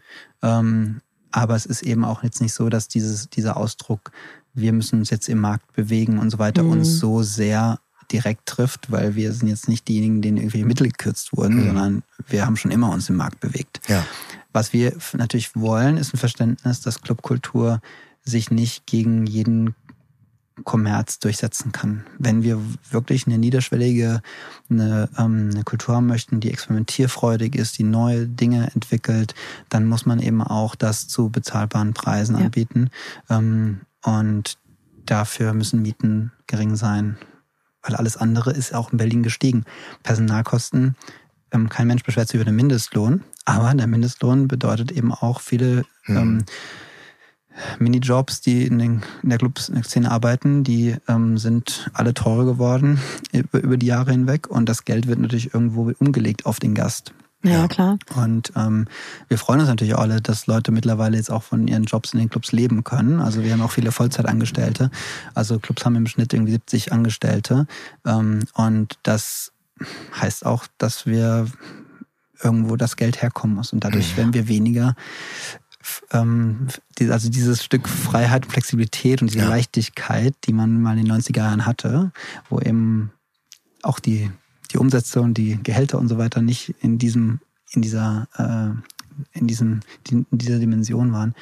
Ähm, aber es ist eben auch jetzt nicht so, dass dieses, dieser Ausdruck, wir müssen uns jetzt im Markt bewegen und so weiter, mhm. uns so sehr direkt trifft, weil wir sind jetzt nicht diejenigen, denen irgendwelche Mittel gekürzt wurden, mhm. sondern wir haben schon immer uns im Markt bewegt. Ja. Was wir natürlich wollen, ist ein Verständnis, dass Clubkultur sich nicht gegen jeden Kommerz durchsetzen kann. Wenn wir wirklich eine niederschwellige eine, ähm, eine Kultur haben möchten, die experimentierfreudig ist, die neue Dinge entwickelt, dann muss man eben auch das zu bezahlbaren Preisen ja. anbieten. Ähm, und dafür müssen Mieten gering sein weil alles andere ist auch in Berlin gestiegen. Personalkosten, ähm, kein Mensch beschwert sich über den Mindestlohn, aber der Mindestlohn bedeutet eben auch viele, mhm. ähm, Minijobs, die in, den, in der Clubszene arbeiten, die ähm, sind alle teurer geworden über, über die Jahre hinweg und das Geld wird natürlich irgendwo umgelegt auf den Gast. Ja, klar. Und ähm, wir freuen uns natürlich alle, dass Leute mittlerweile jetzt auch von ihren Jobs in den Clubs leben können. Also wir haben auch viele Vollzeitangestellte. Also Clubs haben im Schnitt irgendwie 70 Angestellte. Ähm, und das heißt auch, dass wir irgendwo das Geld herkommen muss. Und dadurch mhm. werden wir weniger ähm, also dieses Stück Freiheit, Flexibilität und diese ja. Leichtigkeit, die man mal in den 90er Jahren hatte, wo eben auch die, die Umsätze und die Gehälter und so weiter nicht in diesem, in dieser, äh, in diesem, in dieser Dimension waren,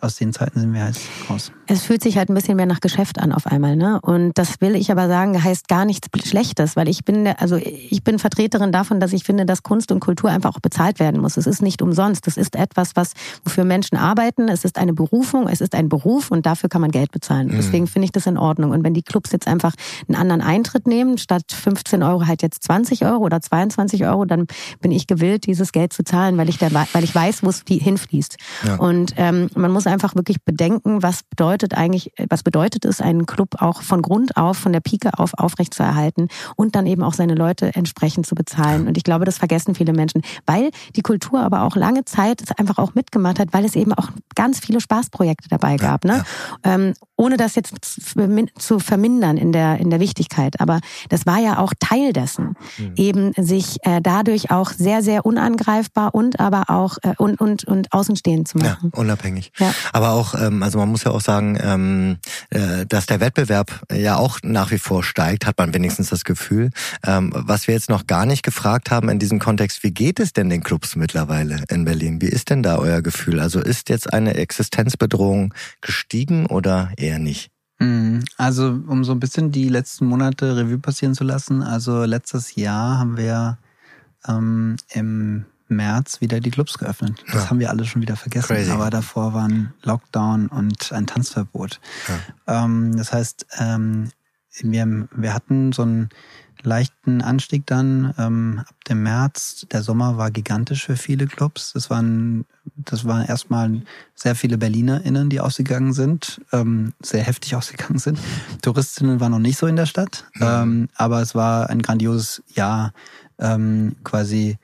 aus den Zeiten sind wir halt raus. Es fühlt sich halt ein bisschen mehr nach Geschäft an auf einmal, ne? Und das will ich aber sagen, heißt gar nichts Schlechtes, weil ich bin, also ich bin Vertreterin davon, dass ich finde, dass Kunst und Kultur einfach auch bezahlt werden muss. Es ist nicht umsonst. Es ist etwas, was wofür Menschen arbeiten. Es ist eine Berufung. Es ist ein Beruf und dafür kann man Geld bezahlen. Mhm. Deswegen finde ich das in Ordnung. Und wenn die Clubs jetzt einfach einen anderen Eintritt nehmen, statt 15 Euro halt jetzt 20 Euro oder 22 Euro, dann bin ich gewillt, dieses Geld zu zahlen, weil ich da, weil ich weiß, wo es hinfließt. Ja. Und ähm, man muss einfach wirklich bedenken, was bedeutet eigentlich, was bedeutet es, einen Club auch von Grund auf, von der Pike auf aufrechtzuerhalten und dann eben auch seine Leute entsprechend zu bezahlen. Und ich glaube, das vergessen viele Menschen, weil die Kultur aber auch lange Zeit es einfach auch mitgemacht hat, weil es eben auch ganz viele Spaßprojekte dabei gab. Ne? Ja. Ähm, ohne das jetzt zu vermindern in der, in der Wichtigkeit. Aber das war ja auch Teil dessen, mhm. eben sich äh, dadurch auch sehr, sehr unangreifbar und aber auch äh, und, und, und außenstehend zu machen. Ja, unabhängig. Ja. Aber auch, ähm, also man muss ja auch sagen, ähm, äh, dass der Wettbewerb ja auch nach wie vor steigt, hat man wenigstens das Gefühl. Ähm, was wir jetzt noch gar nicht gefragt haben in diesem Kontext, wie geht es denn den Clubs mittlerweile in Berlin? Wie ist denn da euer Gefühl? Also ist jetzt eine Existenzbedrohung gestiegen oder eher nicht? Mhm. Also, um so ein bisschen die letzten Monate Revue passieren zu lassen, also letztes Jahr haben wir ähm, im März wieder die Clubs geöffnet. Das ja. haben wir alle schon wieder vergessen. Crazy. Aber davor waren Lockdown und ein Tanzverbot. Ja. Ähm, das heißt, ähm, wir, wir hatten so einen leichten Anstieg dann ähm, ab dem März. Der Sommer war gigantisch für viele Clubs. Das waren, das waren erstmal sehr viele BerlinerInnen, die ausgegangen sind, ähm, sehr heftig ausgegangen sind. Touristinnen waren noch nicht so in der Stadt, mhm. ähm, aber es war ein grandioses Jahr, ähm, quasi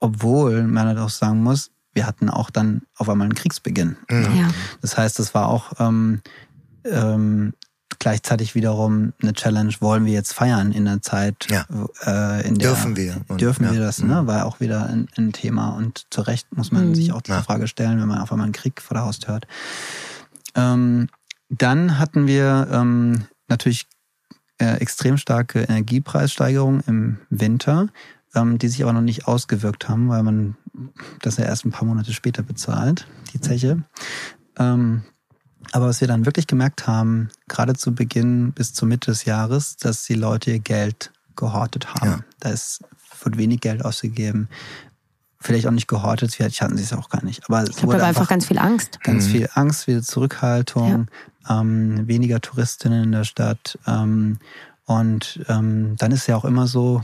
obwohl man halt auch sagen muss, wir hatten auch dann auf einmal einen Kriegsbeginn. Ja. Das heißt, es war auch ähm, ähm, gleichzeitig wiederum eine Challenge, wollen wir jetzt feiern in der Zeit, ja. äh, in der dürfen wir und, dürfen ja. wir das, ne? Mhm. War auch wieder ein, ein, Thema und zu Recht muss man mhm. sich auch diese Frage stellen, wenn man auf einmal einen Krieg vor der Haustür hat. Ähm, dann hatten wir ähm, natürlich äh, extrem starke Energiepreissteigerungen im Winter ähm, die sich aber noch nicht ausgewirkt haben, weil man das ja erst ein paar Monate später bezahlt, die Zeche. Ähm, aber was wir dann wirklich gemerkt haben, gerade zu Beginn bis zur Mitte des Jahres, dass die Leute ihr Geld gehortet haben. Ja. Da ist, wird wenig Geld ausgegeben. Vielleicht auch nicht gehortet, vielleicht hatten sie es auch gar nicht. Aber es ich wurde einfach, einfach ganz viel Angst. Ganz mhm. viel Angst, viel Zurückhaltung, ja. ähm, weniger Touristinnen in der Stadt. Ähm, und ähm, dann ist ja auch immer so,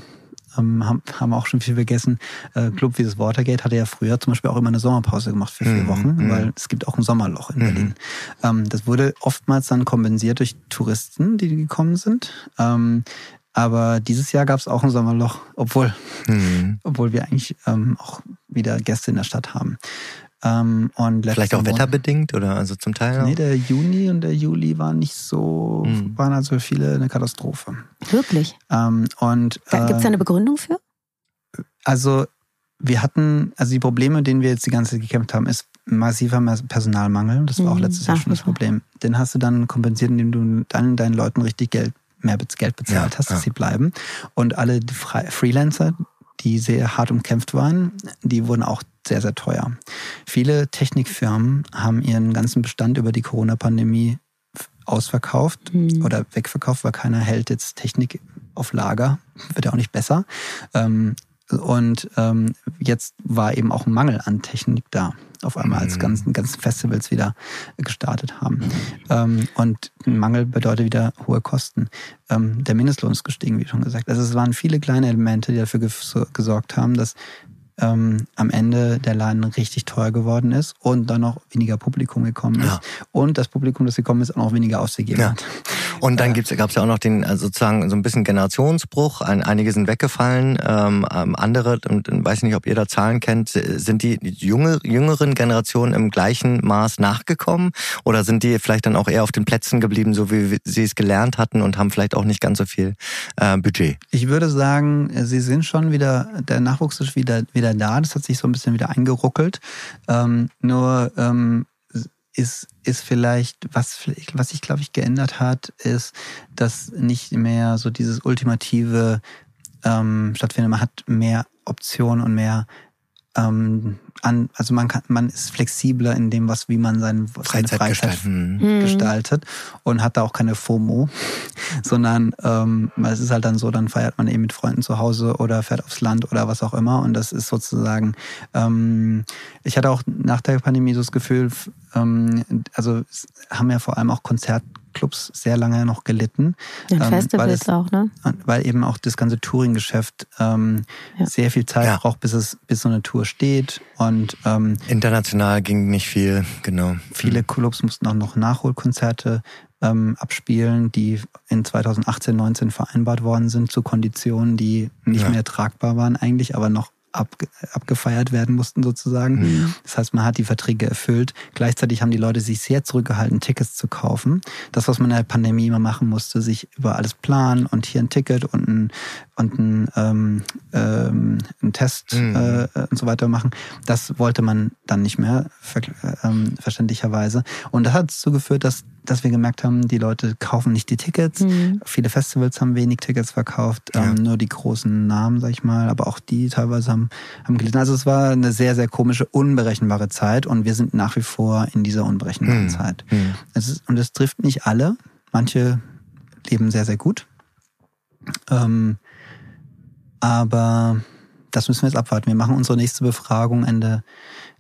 ähm, haben, haben auch schon viel vergessen. Äh, Club wie das Watergate hatte ja früher zum Beispiel auch immer eine Sommerpause gemacht für vier mhm. Wochen, mhm. weil es gibt auch ein Sommerloch in mhm. Berlin. Ähm, das wurde oftmals dann kompensiert durch Touristen, die gekommen sind. Ähm, aber dieses Jahr gab es auch ein Sommerloch, obwohl, mhm. obwohl wir eigentlich ähm, auch wieder Gäste in der Stadt haben. Ähm, und Vielleicht auch wetterbedingt oder also zum Teil? Nee, der Juni und der Juli waren nicht so, mhm. waren also für viele eine Katastrophe. Wirklich? Ähm, und äh, Gibt es da eine Begründung für? Also wir hatten, also die Probleme, denen wir jetzt die ganze Zeit gekämpft haben, ist massiver Personalmangel. Das war auch mhm. letztes Jahr schon das Problem. Den hast du dann kompensiert, indem du dann deinen Leuten richtig Geld mehr Geld bezahlt ja, hast, dass ja. sie bleiben. Und alle Freelancer, die sehr hart umkämpft waren, die wurden auch sehr, sehr teuer. Viele Technikfirmen haben ihren ganzen Bestand über die Corona-Pandemie ausverkauft mhm. oder wegverkauft, weil keiner hält jetzt Technik auf Lager. Wird ja auch nicht besser. Ähm, und ähm, jetzt war eben auch ein Mangel an Technik da. Auf einmal, als mhm. ganzen, ganzen Festivals wieder gestartet haben. Ähm, und Mangel bedeutet wieder hohe Kosten. Ähm, der Mindestlohn ist gestiegen, wie schon gesagt. Also es waren viele kleine Elemente, die dafür gesorgt haben, dass ähm, am Ende der Laden richtig teuer geworden ist und dann noch weniger Publikum gekommen ist. Ja. Und das Publikum, das gekommen ist, auch noch weniger ausgegeben ja. hat. Und dann gibt's, gab's ja auch noch den also sozusagen so ein bisschen Generationsbruch. Ein, einige sind weggefallen, ähm, ähm andere, und, und weiß nicht, ob ihr da Zahlen kennt, sind die junge, jüngeren Generationen im gleichen Maß nachgekommen? Oder sind die vielleicht dann auch eher auf den Plätzen geblieben, so wie sie es gelernt hatten und haben vielleicht auch nicht ganz so viel äh, Budget? Ich würde sagen, sie sind schon wieder, der Nachwuchs ist wieder, wieder da. Das hat sich so ein bisschen wieder eingeruckelt. Ähm, nur ähm, ist, ist vielleicht, was, was sich, glaube ich, geändert hat, ist, dass nicht mehr so dieses ultimative ähm, stattfindet. Man hat mehr Optionen und mehr ähm, an, also man kann, man ist flexibler in dem, was, wie man seine Freizeit, seine Freizeit gestalten. gestaltet und hat da auch keine FOMO, sondern ähm, es ist halt dann so, dann feiert man eben mit Freunden zu Hause oder fährt aufs Land oder was auch immer und das ist sozusagen, ähm, ich hatte auch nach der Pandemie so das Gefühl, ähm, also haben ja vor allem auch Konzert Clubs sehr lange noch gelitten. In ähm, Festivals es, auch, ne? Weil eben auch das ganze Touring-Geschäft ähm, ja. sehr viel Zeit ja. braucht, bis es bis so eine Tour steht. Und ähm, international ging nicht viel, genau. Viele mhm. Clubs mussten auch noch Nachholkonzerte ähm, abspielen, die in 2018, 19 vereinbart worden sind zu Konditionen, die nicht ja. mehr tragbar waren eigentlich, aber noch ab, abgefeiert werden mussten sozusagen. Mhm. Das heißt, man hat die Verträge erfüllt. Gleichzeitig haben die Leute sich sehr zurückgehalten, Tickets zu kaufen. Das, was man in der Pandemie immer machen musste, sich über alles planen und hier ein Ticket und ein, und ein, ähm, ähm, ein Test mhm. äh, und so weiter machen, das wollte man dann nicht mehr, ver ähm, verständlicherweise. Und das hat dazu geführt, dass dass wir gemerkt haben, die Leute kaufen nicht die Tickets. Mhm. Viele Festivals haben wenig Tickets verkauft, ja. ähm, nur die großen Namen, sag ich mal, aber auch die teilweise haben, haben gelitten. Also es war eine sehr, sehr komische, unberechenbare Zeit und wir sind nach wie vor in dieser unberechenbaren mhm. Zeit. Mhm. Es ist, und es trifft nicht alle. Manche leben sehr, sehr gut. Ähm, aber das müssen wir jetzt abwarten. Wir machen unsere nächste Befragung Ende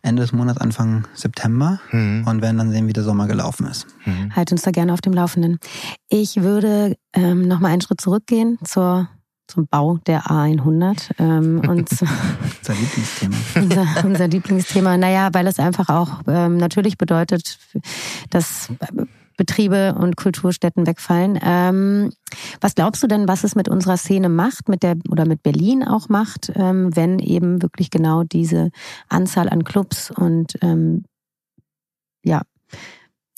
Ende des Monats, Anfang September mhm. und werden dann sehen, wie der Sommer gelaufen ist. Mhm. Halt uns da gerne auf dem Laufenden. Ich würde ähm, noch mal einen Schritt zurückgehen zur zum Bau der A100 ähm, und unser Lieblingsthema. unser, unser Lieblingsthema. Naja, weil es einfach auch ähm, natürlich bedeutet, dass Betriebe und Kulturstätten wegfallen. Ähm, was glaubst du denn, was es mit unserer Szene macht, mit der oder mit Berlin auch macht, ähm, wenn eben wirklich genau diese Anzahl an Clubs und ähm, ja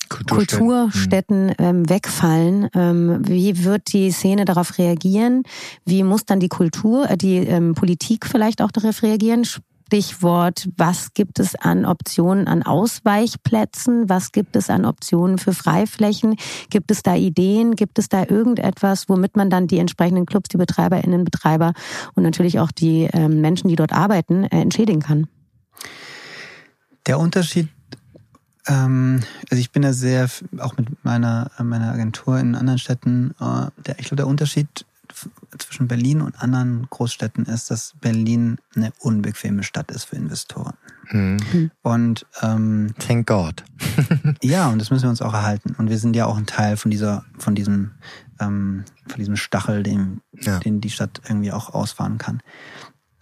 Kulturstätten, Kulturstätten ähm, wegfallen. Ähm, wie wird die Szene darauf reagieren? Wie muss dann die Kultur, äh, die ähm, Politik vielleicht auch darauf reagieren? Stichwort, was gibt es an Optionen an Ausweichplätzen? Was gibt es an Optionen für Freiflächen? Gibt es da Ideen? Gibt es da irgendetwas, womit man dann die entsprechenden Clubs, die Betreiberinnen, Betreiber und natürlich auch die ähm, Menschen, die dort arbeiten, äh, entschädigen kann? Der Unterschied ähm, also ich bin ja sehr, auch mit meiner, meiner Agentur in anderen Städten, äh, der, ich glaube, der Unterschied zwischen Berlin und anderen Großstädten ist, dass Berlin eine unbequeme Stadt ist für Investoren. Mhm. Und ähm, thank God. ja, und das müssen wir uns auch erhalten. Und wir sind ja auch ein Teil von dieser, von diesem, ähm, von diesem Stachel, den, ja. den die Stadt irgendwie auch ausfahren kann.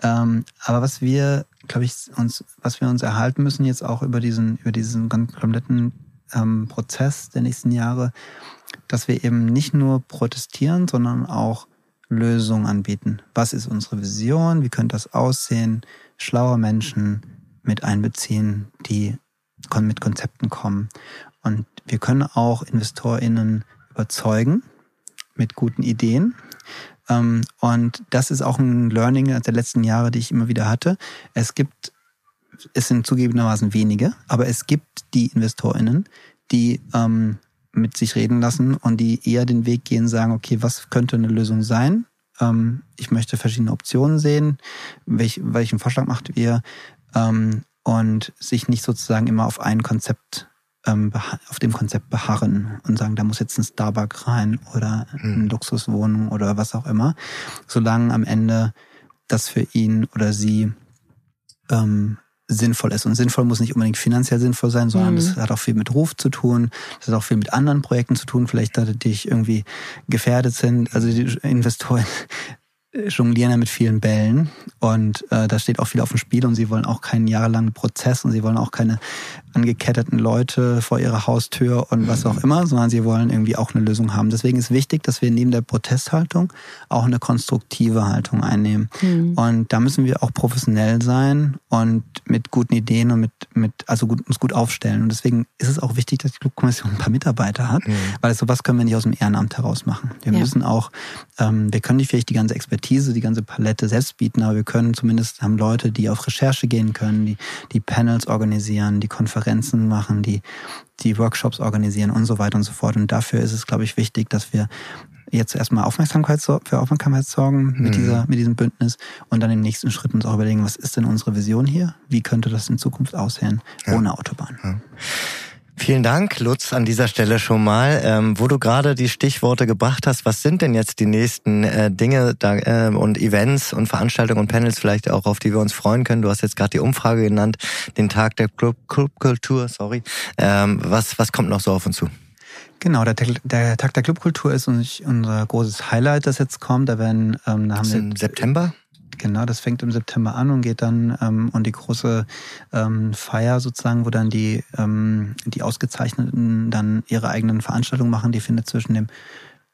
Ähm, aber was wir, glaube ich, uns, was wir uns erhalten müssen jetzt auch über diesen, über diesen kompletten ähm, Prozess der nächsten Jahre, dass wir eben nicht nur protestieren, sondern auch Lösungen anbieten. Was ist unsere Vision? Wie könnte das aussehen? Schlaue Menschen mit einbeziehen, die mit Konzepten kommen. Und wir können auch InvestorInnen überzeugen mit guten Ideen. Ähm, und das ist auch ein Learning der letzten Jahre, die ich immer wieder hatte. Es gibt, es sind zugegebenermaßen wenige, aber es gibt die InvestorInnen, die ähm, mit sich reden lassen und die eher den Weg gehen, sagen, okay, was könnte eine Lösung sein? Ähm, ich möchte verschiedene Optionen sehen. Welch, welchen Vorschlag macht ihr? Ähm, und sich nicht sozusagen immer auf ein Konzept, ähm, auf dem Konzept beharren und sagen, da muss jetzt ein Starbucks rein oder eine hm. Luxuswohnung oder was auch immer. Solange am Ende das für ihn oder sie ähm, sinnvoll ist. Und sinnvoll muss nicht unbedingt finanziell sinnvoll sein, sondern mhm. das hat auch viel mit Ruf zu tun, das hat auch viel mit anderen Projekten zu tun, vielleicht die irgendwie gefährdet sind. Also die Investoren jonglieren ja mit vielen Bällen und äh, da steht auch viel auf dem Spiel und sie wollen auch keinen jahrelangen Prozess und sie wollen auch keine angeketteten Leute vor ihrer Haustür und was auch immer, sondern sie wollen irgendwie auch eine Lösung haben. Deswegen ist wichtig, dass wir neben der Protesthaltung auch eine konstruktive Haltung einnehmen. Mhm. Und da müssen wir auch professionell sein und mit guten Ideen und mit, mit also gut, uns gut aufstellen. Und deswegen ist es auch wichtig, dass die Clubkommission ein paar Mitarbeiter hat, mhm. weil sowas können wir nicht aus dem Ehrenamt heraus machen. Wir ja. müssen auch, ähm, wir können nicht vielleicht die ganze Expertise, die ganze Palette selbst bieten, aber wir können zumindest haben Leute, die auf Recherche gehen können, die, die Panels organisieren, die Konferenzen machen, die, die Workshops organisieren und so weiter und so fort. Und dafür ist es, glaube ich, wichtig, dass wir jetzt erstmal Aufmerksamkeit für Aufmerksamkeit sorgen mit, mhm. dieser, mit diesem Bündnis und dann im nächsten Schritt uns auch überlegen, was ist denn unsere Vision hier? Wie könnte das in Zukunft aussehen ja. ohne Autobahn? Ja. Vielen Dank, Lutz, an dieser Stelle schon mal. Ähm, wo du gerade die Stichworte gebracht hast, was sind denn jetzt die nächsten äh, Dinge da, äh, und Events und Veranstaltungen und Panels vielleicht auch, auf die wir uns freuen können? Du hast jetzt gerade die Umfrage genannt, den Tag der Clubkultur, sorry. Ähm, was, was kommt noch so auf uns zu? Genau, der, der Tag der Clubkultur ist unser großes Highlight, das jetzt kommt. Da werden, ähm, da haben wir im September. Genau, das fängt im September an und geht dann ähm, und die große ähm, Feier sozusagen, wo dann die ähm, die Ausgezeichneten dann ihre eigenen Veranstaltungen machen. Die findet zwischen dem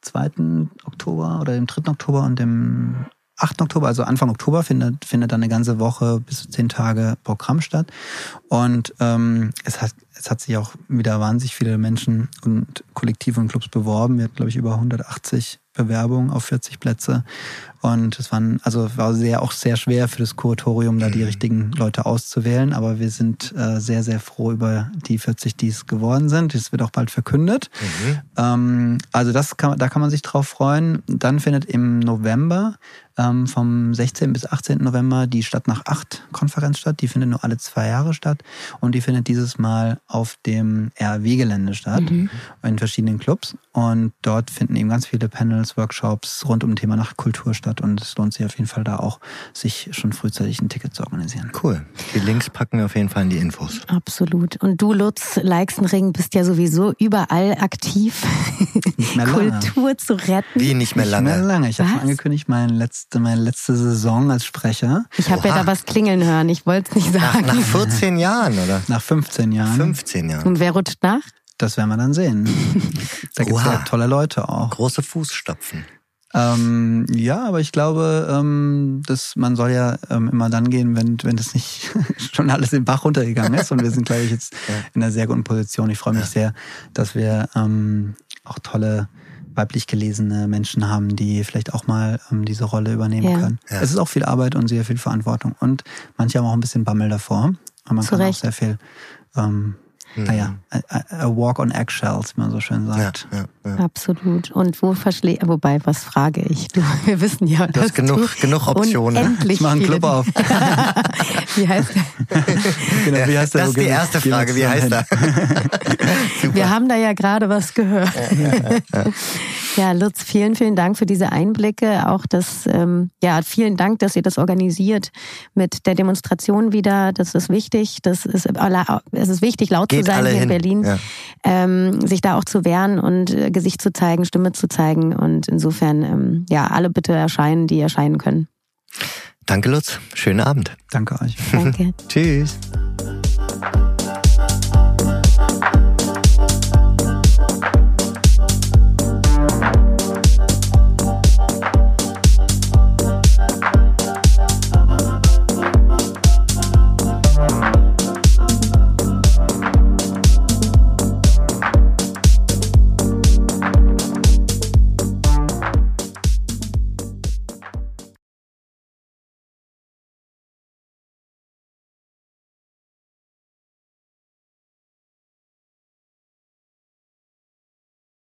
2. Oktober oder dem 3. Oktober und dem 8. Oktober, also Anfang Oktober, findet, findet dann eine ganze Woche bis zu zehn Tage Programm statt. Und ähm, es, hat, es hat sich auch wieder wahnsinnig viele Menschen und Kollektive und Clubs beworben. Wir hatten, glaube ich, über 180 Bewerbungen auf 40 Plätze. Und es waren, also war sehr auch sehr schwer für das Kuratorium, da die mhm. richtigen Leute auszuwählen. Aber wir sind äh, sehr, sehr froh über die 40, die es geworden sind. Das wird auch bald verkündet. Mhm. Ähm, also das kann, da kann man sich drauf freuen. Dann findet im November ähm, vom 16. bis 18. November die Stadt nach acht Konferenz statt. Die findet nur alle zwei Jahre statt und die findet dieses Mal auf dem RW-Gelände statt, mhm. in verschiedenen Clubs. Und dort finden eben ganz viele Panels, Workshops rund um das Thema Nachtkultur statt und es lohnt sich auf jeden Fall da auch, sich schon frühzeitig ein Ticket zu organisieren. Cool. Die Links packen wir auf jeden Fall in die Infos. Absolut. Und du, Lutz Leixenring, bist ja sowieso überall aktiv, Kultur zu retten. Wie nicht mehr lange? Nicht mehr lange. Ich habe angekündigt, mein letztes letzte, meine letzte Saison als Sprecher. Ich habe ja da was klingeln hören, ich wollte es nicht sagen. Nach, nach 14 Jahren, oder? Nach 15 Jahren. 15 Jahren. Und wer rutscht nach? Das werden wir dann sehen. Da gibt es ja tolle Leute auch. Große Fußstapfen. Ähm, ja, aber ich glaube, ähm, dass man soll ja ähm, immer dann gehen, wenn, wenn das nicht schon alles im Bach runtergegangen ist. Und wir sind, glaube ich, jetzt ja. in einer sehr guten Position. Ich freue mich ja. sehr, dass wir ähm, auch tolle weiblich gelesene Menschen haben, die vielleicht auch mal ähm, diese Rolle übernehmen ja. können. Ja. Es ist auch viel Arbeit und sehr viel Verantwortung. Und manche haben auch ein bisschen Bammel davor. Und man Zu kann Recht. auch sehr viel ähm, Mhm. Naja, a, a, walk on eggshells, wie man so schön sagt. Ja, ja, ja. Absolut. Und wo verschlägt, wobei, was frage ich? Du, wir wissen ja, du hast genug, genug Optionen. Unendlich ich mache einen Club auf. wie heißt der? genau, wie heißt der? Das ist die erste Frage, wie heißt er? wir haben da ja gerade was gehört. Ja, Lutz, vielen, vielen Dank für diese Einblicke. Auch das, ähm, ja, vielen Dank, dass ihr das organisiert mit der Demonstration wieder. Das ist wichtig. Das ist, es ist wichtig, laut Geht zu sein hier in Berlin, ja. ähm, sich da auch zu wehren und äh, Gesicht zu zeigen, Stimme zu zeigen. Und insofern, ähm, ja, alle bitte erscheinen, die erscheinen können. Danke, Lutz. Schönen Abend. Danke euch. Danke. Tschüss.